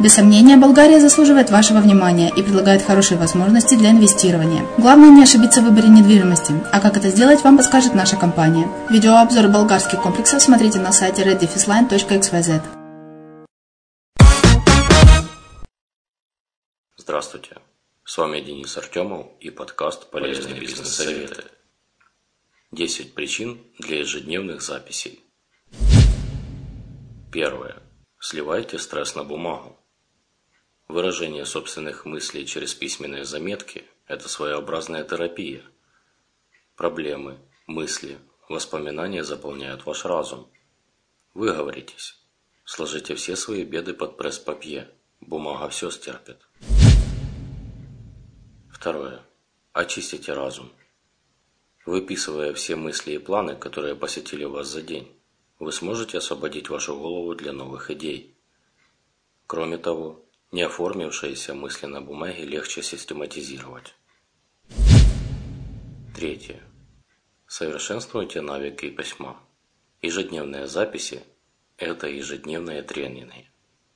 Без сомнения, Болгария заслуживает вашего внимания и предлагает хорошие возможности для инвестирования. Главное не ошибиться в выборе недвижимости, а как это сделать, вам подскажет наша компания. Видеообзор болгарских комплексов смотрите на сайте reddefisline.xyz. Здравствуйте, с вами Денис Артемов и подкаст «Полезные бизнес-советы». 10 причин для ежедневных записей. Первое. Сливайте стресс на бумагу. Выражение собственных мыслей через письменные заметки – это своеобразная терапия. Проблемы, мысли, воспоминания заполняют ваш разум. Выговоритесь. Сложите все свои беды под пресс-папье. Бумага все стерпит. Второе. Очистите разум. Выписывая все мысли и планы, которые посетили вас за день, вы сможете освободить вашу голову для новых идей. Кроме того, не оформившиеся мысли на бумаге легче систематизировать. Третье. Совершенствуйте навыки письма. Ежедневные записи – это ежедневные тренинги.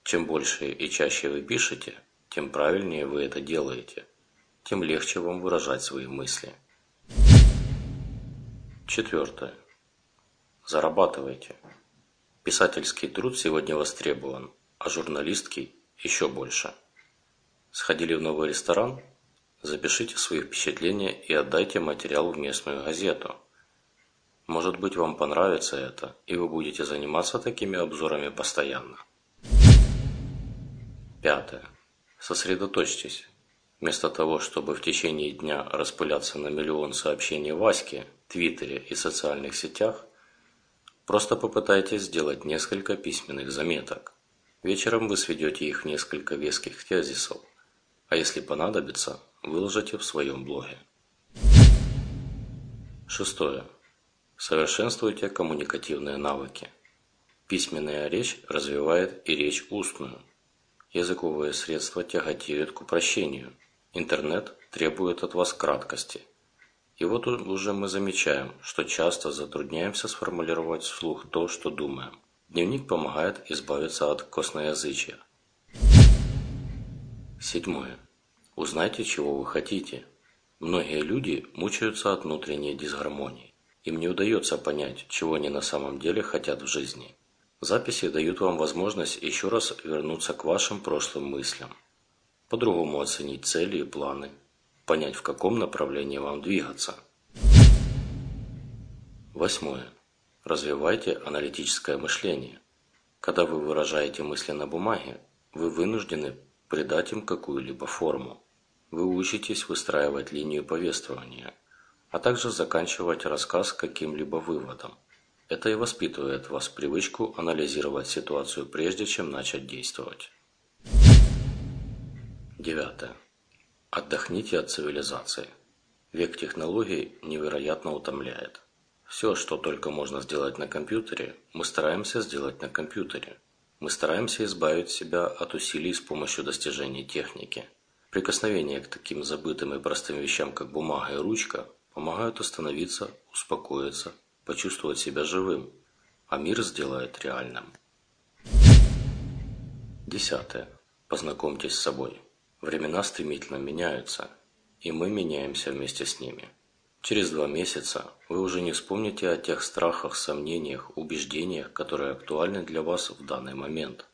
Чем больше и чаще вы пишете, тем правильнее вы это делаете, тем легче вам выражать свои мысли. Четвертое. Зарабатывайте. Писательский труд сегодня востребован, а журналистский еще больше. Сходили в новый ресторан? Запишите свои впечатления и отдайте материал в местную газету. Может быть вам понравится это, и вы будете заниматься такими обзорами постоянно. Пятое. Сосредоточьтесь. Вместо того, чтобы в течение дня распыляться на миллион сообщений Ваське, Твиттере и социальных сетях, просто попытайтесь сделать несколько письменных заметок. Вечером вы сведете их в несколько веских тезисов, а если понадобится, выложите в своем блоге. Шестое. Совершенствуйте коммуникативные навыки. Письменная речь развивает и речь устную. Языковые средства тяготеют к упрощению. Интернет требует от вас краткости – и вот уже мы замечаем, что часто затрудняемся сформулировать вслух то, что думаем. Дневник помогает избавиться от косноязычия. Седьмое. Узнайте, чего вы хотите. Многие люди мучаются от внутренней дисгармонии. Им не удается понять, чего они на самом деле хотят в жизни. Записи дают вам возможность еще раз вернуться к вашим прошлым мыслям, по-другому оценить цели и планы, понять, в каком направлении вам двигаться. Восьмое. Развивайте аналитическое мышление. Когда вы выражаете мысли на бумаге, вы вынуждены придать им какую-либо форму. Вы учитесь выстраивать линию повествования, а также заканчивать рассказ каким-либо выводом. Это и воспитывает вас привычку анализировать ситуацию прежде, чем начать действовать. Девятое. Отдохните от цивилизации. Век технологий невероятно утомляет. Все, что только можно сделать на компьютере, мы стараемся сделать на компьютере. Мы стараемся избавить себя от усилий с помощью достижений техники. Прикосновение к таким забытым и простым вещам, как бумага и ручка, помогают остановиться, успокоиться, почувствовать себя живым, а мир сделает реальным. Десятое. Познакомьтесь с собой. Времена стремительно меняются, и мы меняемся вместе с ними. Через два месяца вы уже не вспомните о тех страхах, сомнениях, убеждениях, которые актуальны для вас в данный момент.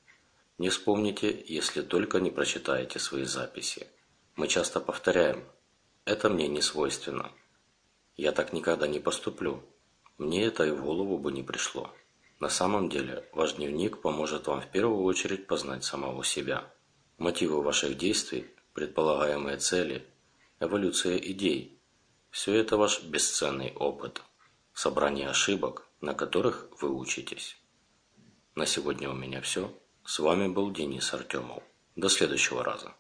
Не вспомните, если только не прочитаете свои записи. Мы часто повторяем «это мне не свойственно». Я так никогда не поступлю. Мне это и в голову бы не пришло. На самом деле, ваш дневник поможет вам в первую очередь познать самого себя мотивы ваших действий, предполагаемые цели, эволюция идей – все это ваш бесценный опыт, собрание ошибок, на которых вы учитесь. На сегодня у меня все. С вами был Денис Артемов. До следующего раза.